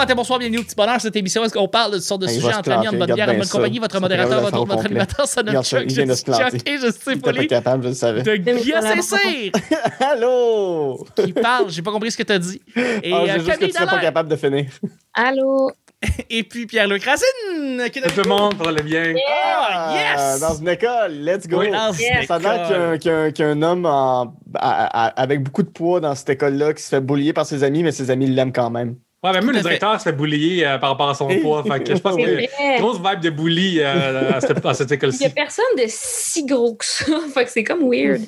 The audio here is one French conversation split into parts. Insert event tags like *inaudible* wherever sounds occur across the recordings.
matin, bonsoir, bienvenue au petit bonheur. Cette émission, est-ce qu'on parle de toutes sortes de Hey, se entre amis, en bonne bière, en bonne compagnie? Votre modérateur, votre autre, votre animateur, ça, Chuck. vient de Je suis. Chuck *laughs* et je suis capable, je le savais. de. Saint-Cyr Allô! qui parle. J'ai pas compris ce que t'as dit. Et Ah, euh, j'ai juste que Camille tu serais pas capable de finir. Allô? *laughs* Et puis Pierre-Luc Racine. qui est Tout le monde pour le bien? Ah, yes! Dans une école, let's go! Oui, dans Yes. Ça a l'air qu'il y a un- école. qu'il y a un- qu'il y a un homme en- à- à- avec beaucoup de poids dans cette école-là qui se fait boulier par ses amis, mais ses amis l'aiment quand même. Ouais, mais même le directeur se fait boulier euh, par rapport à son *laughs* poids. Fait que je pense que grosse vibe de bully euh, à cette, à cette Il n'y a école-ci. personne de si gros que ça. *laughs* fait que c'est comme weird.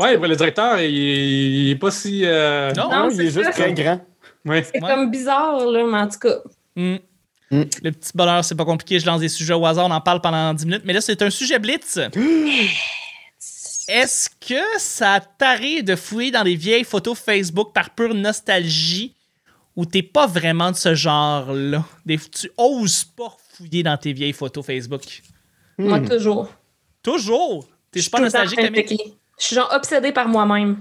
Ouais, le directeur, il, il est pas si. euh, Non? Non, il est c'est juste ça. très grand. Ouais. C'est Ouais. comme bizarre, là, mais en tout cas. Hmm. Hmm. Le petit bonheur, c'est pas compliqué. Je lance des sujets au hasard, on en parle pendant 10 minutes. Mais là, c'est un sujet blitz. *gasps* Est-ce que ça t'arrive de fouiller dans les vieilles photos Facebook par pure nostalgie? Ou t'es pas vraiment de ce genre-là? Des- Tu oses pas fouiller dans tes vieilles photos Facebook? Moi, Hmm. toujours. Toujours! T'es Je suis pas nostalgique. Je suis genre obsédée par moi-même.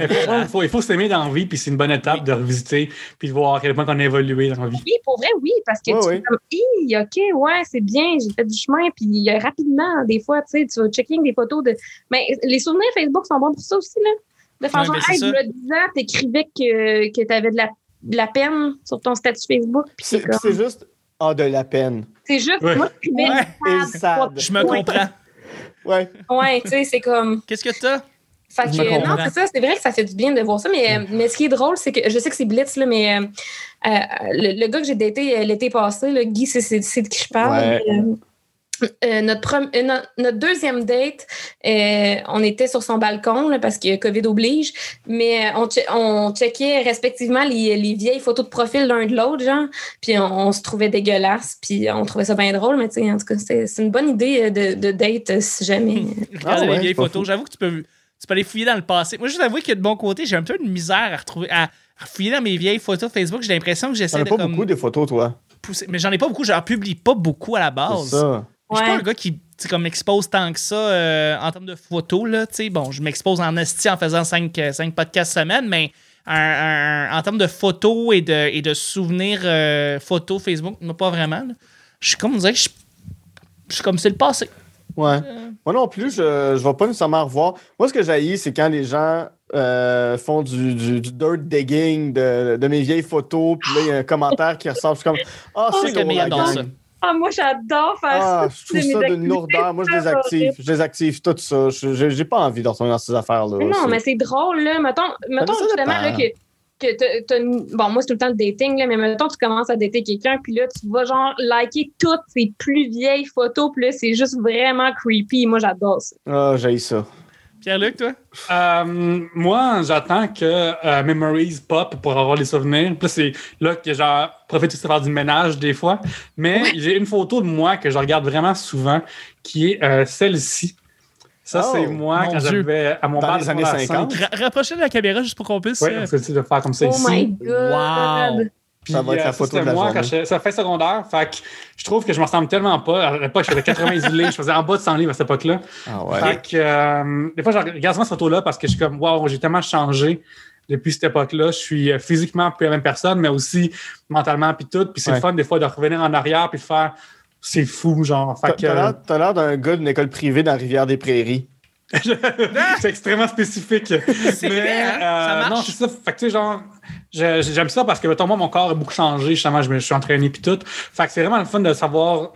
Il faut, il faut s'aimer dans la vie, puis c'est une bonne étape de revisiter, puis de voir à quel point on a évolué dans la vie. Oui, pour vrai, oui, parce que tu ouais. fais comme, OK, ouais, c'est bien, j'ai fait du chemin, puis euh, rapidement, des fois, tu sais, tu vas checking des photos de. Mais les souvenirs Facebook sont bons pour ça aussi, là. De faire Ouais, hey, ça. il y a 10 ans, t'écrivais que, que t'avais de la, de la peine sur ton statut Facebook, puis C'est comme. juste ah, de la peine. C'est juste, Ouais. moi, j'écrivais Ouais. Et sad. Je me comprends. Ouais. Ouais, tu sais, c'est comme. Qu'est-ce que t'as? Fait Je que, non, c'est ça, c'est vrai que ça fait du bien de voir ça, mais, euh, mais ce qui est drôle, c'est que je sais que c'est Blitz, là, mais euh, euh, le, le gars que j'ai daté l'été passé, là, Guy, c'est, de qui je parle. Ouais. Euh, euh, notre, prom- euh, no- notre deuxième date, euh, on était sur son balcon là, parce que COVID oblige, mais euh, on, che- on checkait respectivement les, les vieilles photos de profil l'un de l'autre, genre, puis on, on se trouvait dégueulasse, puis on trouvait ça bien drôle, mais tu sais, en tout cas, c'est, c'est une bonne idée de, de date euh, si jamais. *laughs* Regardez Ah ouais, les vieilles pas photos. fou. J'avoue que tu peux, tu peux aller fouiller dans le passé. Moi, je t'avoue que de bon côté, j'ai un peu de misère à retrouver, à fouiller dans mes vieilles photos Facebook. J'ai l'impression que T'en j'essaie as de pas comme, beaucoup de photos, toi. pousser. Mais j'en ai pas beaucoup. Je en publie pas beaucoup à la C'est base. ça. Je suis pas un gars qui comme m'expose tant que ça euh, en termes de photos. Là, bon, je m'expose en esti en faisant 5 podcasts semaine, mais un- un- en termes de photos et de, et de souvenirs euh, photos Facebook, pas vraiment. Je suis comme, on dirait que je, je suis comme c'est le passé. Ouais. Euh, Moi non plus, je ne vais pas nécessairement revoir. Moi, ce que j'ai, c'est quand les gens euh, font du, du, du dirt digging de, de mes vieilles photos, puis là, il y a un commentaire qui ressort. Je suis comme Ah, Oh, c'est drôle, la gang. Ah, moi, j'adore faire Ah, ça. je trouve ça d'une lourdeur. Moi, je les active. Je les active, tout ça. J'ai pas envie de retourner dans ces affaires-là. Non, mais c'est drôle, là. Mettons, mettons justement là, que, que une- Bon, moi, c'est tout le temps le dating, là, mais mettons, tu commences à dater quelqu'un, puis là, tu vas genre liker toutes ses plus vieilles photos, puis là, c'est juste vraiment creepy. Moi, j'adore ça. Ah, j'ai ça. Pierre-Luc, toi? Euh, moi, j'attends que euh, Memories pop pour avoir les souvenirs. Puis là, c'est là que genre profite de faire du ménage des fois. Mais j'ai une photo de moi que je regarde vraiment souvent, qui est euh, celle-ci. Ça, Oh, c'est moi quand j'avais à mon Dans père les de années secondaire 50. cinq. Ra- rapprochez de la caméra juste pour qu'on puisse. Oui, on peut de faire comme ça Oh ici. my God! Wow. Puis, Ça va être la euh, photo de la moi journée. quand je- ça fait secondaire. Fait que je trouve que je me ressemble tellement pas. À l'époque, je faisais 80 livres. Je faisais en bas de 100 livres à cette époque-là. Ah ouais. Fait que, euh, des fois, je regarde souvent cette photo-là parce que je suis comme, wow, j'ai tellement changé depuis cette époque-là. Je suis euh, physiquement plus la même personne, mais aussi mentalement, puis tout. Puis c'est Ouais. le fun, des fois, de revenir en arrière puis de faire, c'est fou, genre. Fait T'as que, t'as l'air- d'un gars d'une école privée dans Rivière-des-Prairies. *laughs* c'est extrêmement spécifique. C'est Mais, vrai, hein? euh, Ça marche. Non, c'est ça. Fait que, tu sais, genre, j'aime ça parce que, mettons, moi, mon corps a beaucoup changé. Justement, je me suis entraîné puis tout. Fait que c'est vraiment le fun de savoir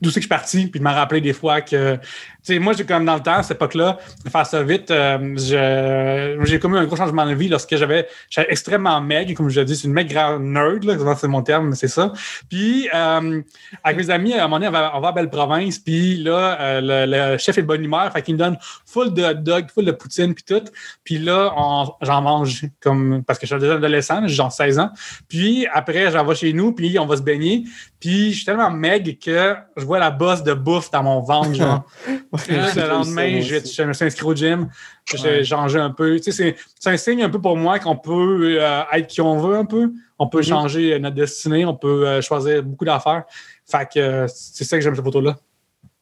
d'où c'est que je suis parti puis de me rappeler des fois que, tu sais, moi, j'ai comme dans le temps, à cette époque-là, de faire ça vite, euh, j'ai commis un gros changement de vie lorsque j'avais, j'étais extrêmement maigre, comme je l'ai dit, c'est une maigre nerd, là, c'est mon terme, mais c'est ça. Puis, euh, avec mes amis, à un moment donné, on va, à Belle-Province, puis là, euh, le, chef est de bonne humeur, fait qu'il me donne full de hot dog, full de poutine, puis tout. Puis là, j'en mange comme parce que je suis déjà adolescent, j'ai genre 16 ans. Puis après, j'en vais chez nous, puis on va se baigner. Puis je suis tellement maigre que je vois la bosse de bouffe dans mon ventre, genre. *laughs* Puis là, le lendemain, je, je me suis inscrit au gym, j'ai Ouais. changé un peu. Tu sais, c'est- un signe un peu pour moi qu'on peut euh, être qui on veut un peu. On peut Mhm. changer notre destinée, on peut euh, choisir beaucoup d'affaires. Fait que euh, c'est ça que j'aime cette photo-là.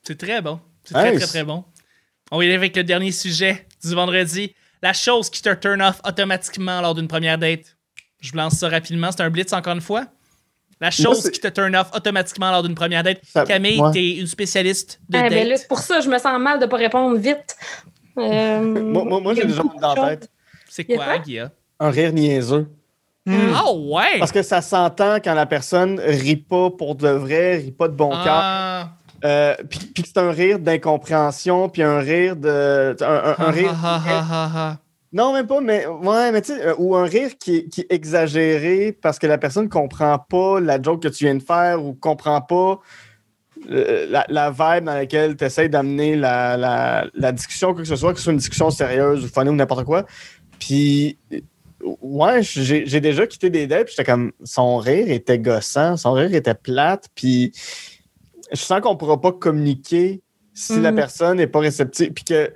C'est très bon. C'est très, très, très bon. On va y aller avec le dernier sujet du vendredi. La chose qui te turn off automatiquement lors d'une première date. Je vous lance ça rapidement. C'est un blitz encore une fois. La chose qui te turn off automatiquement lors d'une première date. Ça- Camille, ouais. t'es une spécialiste de Ah, date. ben là, pour ça que je me sens mal de ne pas répondre vite. Euh, Moi, moi, moi, j'ai déjà beaucoup dans la tête. c'est quoi? Guilla? Un rire niaiseux. Ah ouais! Parce que ça s'entend quand la personne rit pas pour de vrai, rit pas de bon cœur. Ah, Euh, puis puis que c'est un rire d'incompréhension, puis un rire de. Un, un- un ah, rire. Non, même pas, mais ouais, mais tu sais, euh, ou un rire qui est, qui est exagéré parce que la personne comprend pas la joke que tu viens de faire ou comprend pas euh, la, la vibe dans laquelle tu essaies d'amener la, la, la discussion, quoi que ce soit, que ce soit une discussion sérieuse ou funny ou n'importe quoi. Puis, ouais, j'ai déjà quitté des dates, puis j'étais comme, son rire était gossant, son rire était plate, puis je sens qu'on pourra pas communiquer si la Mhm. personne n'est pas réceptive, puis que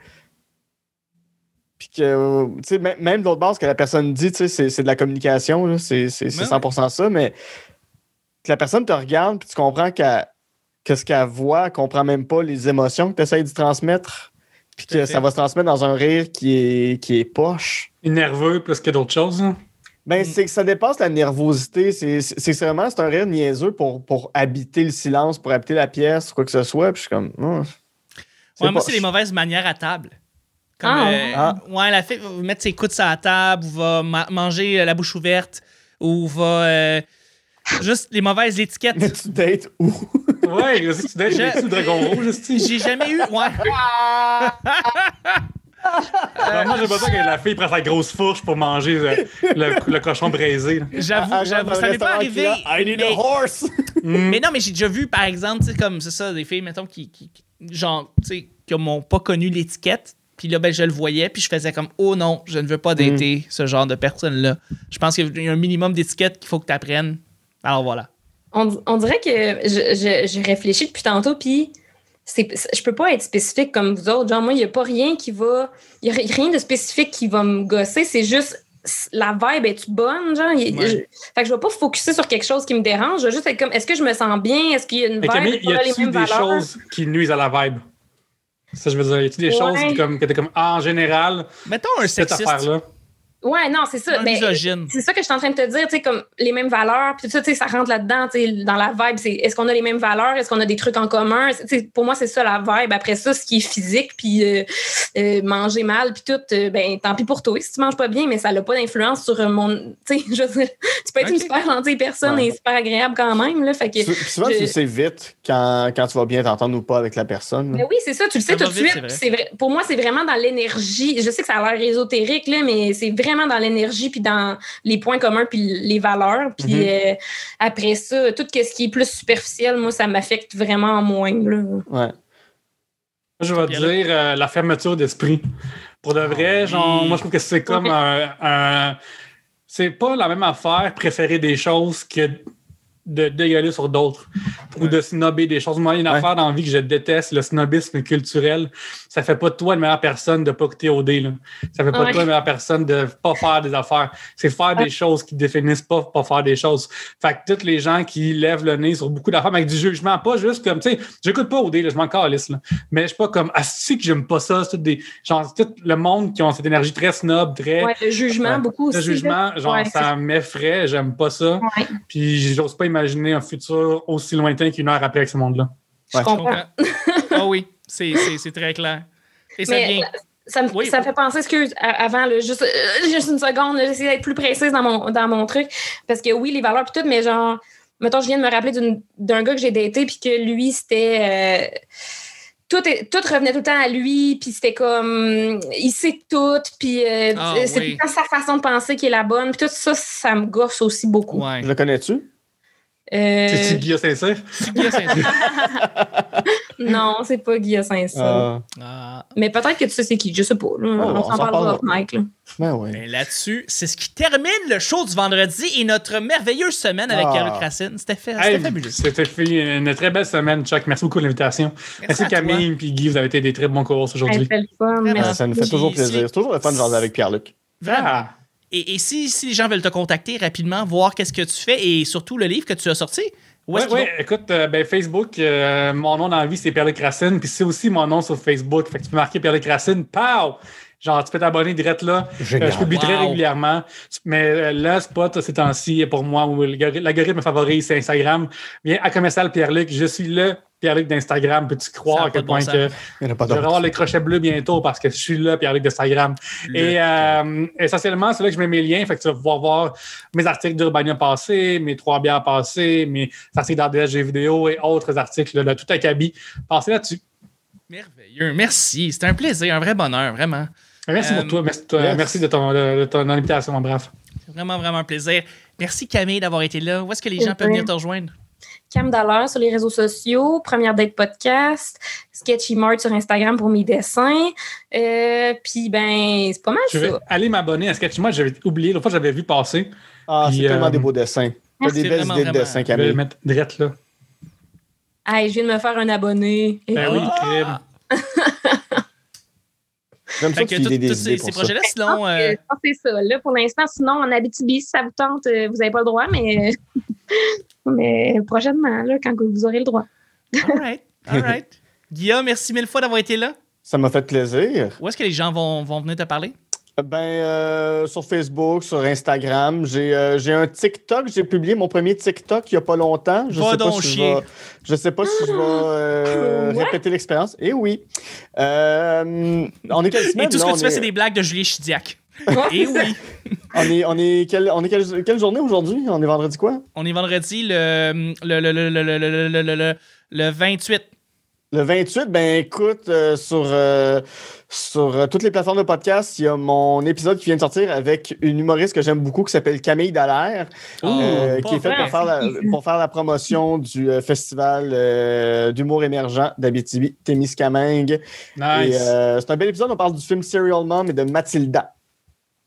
puis que, tu sais, même- même de l'autre base, que la personne dit, tu sais, c'est- c'est de la communication, là, c'est c'est- c'est Ouais, 100% ça, mais que la personne te regarde, puis tu comprends qu'elle- que ce qu'elle voit, elle comprend même pas les émotions que tu essaies de transmettre, puis que fait. ça va se transmettre dans un rire qui est, qui est poche. Il est nerveux plus que d'autres choses. hein? Ben, Mm. c'est que ça dépasse la nervosité. C'est vraiment c'est un rire niaiseux pour, pour habiter le silence, pour habiter la pièce, quoi que ce soit. Puis je suis comme. oh, Ouais, moi, c'est les mauvaises manières à table. Comme, Ah, euh, ah. ouais, la fille va mettre ses coudes sur la table ou va ma- manger euh, la bouche ouverte ou va. euh, juste les mauvaises étiquettes. Mais tu dates où? Ouais, tu dates, Je- le dragon rouge. J'ai jamais eu. Ouais. *laughs* Moi, j'ai besoin que la fille prenne sa grosse fourche pour manger le, le- le cochon braisé. J'avoue, Ah, j'avoue, ça m'est pas arrivé. a, I need a mais- horse! Hmm. Mais non, mais j'ai déjà vu, par exemple, tu sais, comme c'est ça, des filles, mettons, qui, qui- qui- genre, tu sais, qui m'ont pas connu l'étiquette. Puis là, ben, je le voyais, puis je faisais comme, oh non, je ne veux pas dater ce genre de personne-là. Je pense qu'il y a un minimum d'étiquette qu'il faut que tu apprennes. Alors voilà. On, on dirait que je, je, j'ai réfléchi depuis tantôt, puis c'est, je peux pas être spécifique comme vous autres. Genre, moi, il n'y a pas rien qui va. Il n'y a rien de spécifique qui va me gosser. C'est juste la vibe est-tu bonne? Genre, Ouais. je, fait que je vais pas focuser sur quelque chose qui me dérange. Je vais juste être comme est-ce que je me sens bien? Est-ce qu'il y a une Mais vibe? Camille, y a les mêmes des valeurs? choses qui nuisent à la vibe? Ça, je veux dire, y a-tu des Ouais. choses comme, que t'es comme, ah, en général, Mettons un cette sexiste, affaire-là? Ouais, non, c'est ça. Ben, misogyne. c'est ça que je suis en train de te dire, tu sais, comme les mêmes valeurs, puis tout ça, tu sais, ça rentre là-dedans, tu sais, dans la vibe, c'est est-ce qu'on a les mêmes valeurs, est-ce qu'on a des trucs en commun, Tu sais, pour moi, c'est ça la vibe. Après ça, ce qui est physique, puis euh, euh, manger mal, puis tout, euh, ben tant pis pour toi. Si tu manges pas bien, mais ça n'a pas d'influence sur euh, mon, tu sais, *laughs* je veux dire, tu peux être une super gentille personne Ouais. et super agréable quand même, là, fait que... Sou- Souvent, je- tu le sais vite quand, quand tu vas bien t'entendre ou pas avec la personne. Mais oui, c'est ça, tu le sais tout de suite. vrai. Pour moi, c'est vraiment dans l'énergie. Je sais que ça a l'air ésotérique, là, mais c'est vraiment dans l'énergie, puis dans les points communs, puis les valeurs. Puis Mhm. euh, après ça, tout ce qui est plus superficiel, moi, ça m'affecte vraiment moins. Là. Ouais. Je vais dire euh, la fermeture d'esprit. Pour de vrai, Ah, genre, oui. moi, je trouve que c'est comme un- C'est pas la même affaire préférer des choses que de dégueuler sur d'autres ou de snobber des choses. Moi, il y a une Ouais. affaire dans la vie que je déteste, le snobisme culturel. Ça fait pas de toi une meilleure personne de pas écouter OD. Là. Ça fait pas Ouais. de toi une meilleure personne de pas faire des affaires. C'est faire des choses qui définissent pas pas faire des choses. Fait que tous les gens qui lèvent le nez sur beaucoup d'affaires mais avec du jugement, pas juste comme, tu sais, j'écoute pas OD, là, je m'en calisse, là. Mais je suis pas comme, ah, si que j'aime pas ça, c'est tout des, genre, c'est tout le monde qui ont cette énergie très snob, très, Ouais, le jugement, beaucoup le aussi. jugement, là. genre, Ouais, ça m'effraie, j'aime pas ça. Puis j'ose pas imaginer un futur aussi lointain qu'une heure après avec ce monde-là. je Ouais. Je comprends. *laughs* Ah oui, c'est très clair. Et ça Mais vient. ça me, Oui. ça me fait penser, excuse, avant, là, juste, euh, juste une seconde, j'essaie d'être plus précise dans mon, dans mon truc. Parce que oui, les valeurs, puis tout, mais genre, mettons, je viens de me rappeler d'une- d'un gars que j'ai daté, puis que lui, c'était. euh, tout, est- tout revenait tout le temps à lui, puis c'était comme. Il sait tout, puis euh, Ah, c'est oui. tout le temps sa façon de penser qui est la bonne, puis tout ça, ça me gosse aussi beaucoup. Ouais. Le connais-tu? Euh, C'est-tu Guillaume Sincère? C'est bien sincère. *laughs* non, c'est pas Guillaume Saint-Saëns. Ah, Ah. Mais peut-être que tu sais c'est qui, je sais pas. là. on on s'en parlera là. ben. Ben, Là-dessus, c'est ce qui termine le show du vendredi et notre merveilleuse semaine avec Ah. Pierre-Luc Racine. C'était fait, c'était Hey, fabuleux. C'était fait une très belle semaine, Chuck. Merci beaucoup de l'invitation. Merci. Camille et Guy, vous avez été des très bons courses aujourd'hui. c'était le fun, Vraiment. merci. Ah, ça nous fait toujours plaisir. c'est- C'est toujours le fun de jaser avec Pierre-Luc. Vraiment. Ah. Et, et si, si les gens veulent te contacter rapidement, voir qu'est-ce que tu fais et surtout le livre que tu as sorti, Oui, qu'ils oui, écoute, euh, ben, Facebook, euh, mon nom dans la vie, c'est Racine, puis c'est aussi mon nom sur Facebook. Fait que tu peux marquer Pierre-Luc Racine, pow! Genre, tu peux t'abonner direct là. Euh, je publie très régulièrement. Mais euh, là, Spot, ces temps-ci, pour moi, où l'algorithme favorise, c'est Instagram. Viens à commercial Pierre-Luc. Je suis le Pierre-Luc d'Instagram. Peux-tu croire à quel bon point sens. que je vais avoir les crochets bleus bientôt parce que je suis là, Pierre-Luc d'Instagram. Et euh, essentiellement, c'est là que je mets mes liens. Fait que tu vas pouvoir voir mes articles d'Urbania passés, mes trois bières passées, mes articles d'RDSG vidéo et autres articles, là, tout acabit. Passez là-dessus. Merveilleux. Merci. C'était un plaisir, un vrai bonheur, vraiment. Merci Euh, pour toi. Merci, toi- yes. merci de, ton, de, de ton invitation, mon brave. C'est vraiment, vraiment un plaisir. Merci Camille d'avoir été là. Où est-ce que les gens peuvent venir te rejoindre? Cam Dollar sur les réseaux sociaux, Première Date Podcast, Sketchy Mart sur Instagram pour mes dessins. Euh, Puis, ben, c'est pas mal Je vais ça. aller m'abonner à Sketchmod. J'avais oublié. L'autre fois, j'avais vu passer. Ah, c'est tellement euh, des beaux dessins. T'as c'est des belles vraiment, idées de dessins, Je vais Camille. mettre direct là. Hey, je viens de me faire un abonné. Ben oui, Ah! *laughs* J'aime ça que que tu des ces, idées pour projets-là, Je sinon. euh, que- je pense que c'est ça. Là, pour l'instant, sinon, en Abitibi, si ça vous tente, euh, vous n'avez pas le droit, mais, *laughs* mais prochainement, là, quand vous aurez le droit. all right. All right. *laughs* Guillaume, merci mille fois d'avoir été là. Ça m'a fait plaisir. Où est-ce que les gens vont, vont venir te parler? Ben, sur Facebook, sur Instagram. J'ai euh, un TikTok. J'ai publié mon premier TikTok il n'y a pas longtemps. Je ne sais, pas si je sais pas si je vais répéter l'expérience. Et oui. on est quelle semaine? Et tout ce que tu fais, c'est des blagues de Julie Chidiac. Et oui. on est, on est, quel, on est quel, quelle journée aujourd'hui? On est vendredi quoi? On est vendredi le, le, le, le, le, le, le, le 28. Le 28, ben écoute, euh, sur, euh, sur euh, toutes les plateformes de podcast, il y a mon épisode qui vient de sortir avec une humoriste que j'aime beaucoup qui s'appelle Camille Dallaire, qui est faite pour faire, la, pour faire la promotion du festival d'humour émergent d'Abitibi, Témiscamingue. Nice. C'est un bel épisode, on parle du film Serial Mom et de Mathilda.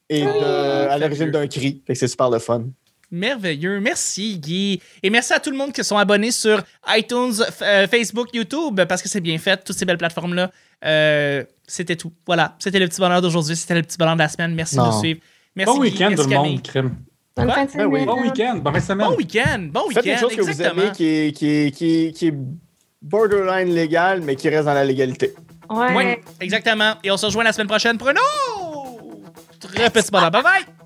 Et de- à l'origine d'un cri. Fait que c'est super le fun. Merveilleux. Merci, Guy. Et merci à tout le monde qui sont abonnés sur iTunes, euh, Facebook, YouTube, parce que c'est bien fait, toutes ces belles plateformes-là. Euh, c'était tout. Voilà. C'était le petit bonheur d'aujourd'hui. C'était le petit bonheur de la semaine. Merci de nous suivre. Merci, bon week-end, tout le monde, crime. Fin de Ben oui. semaine. Bon week-end. Bon week-end. Bon Faites week-end. une chose que vous aimez qui est, qui, est, qui, est, qui est borderline légal, mais qui reste dans la légalité. Ouais. Oui, exactement. Et on se rejoint la semaine prochaine pour un autre petit bonheur. Bye bye!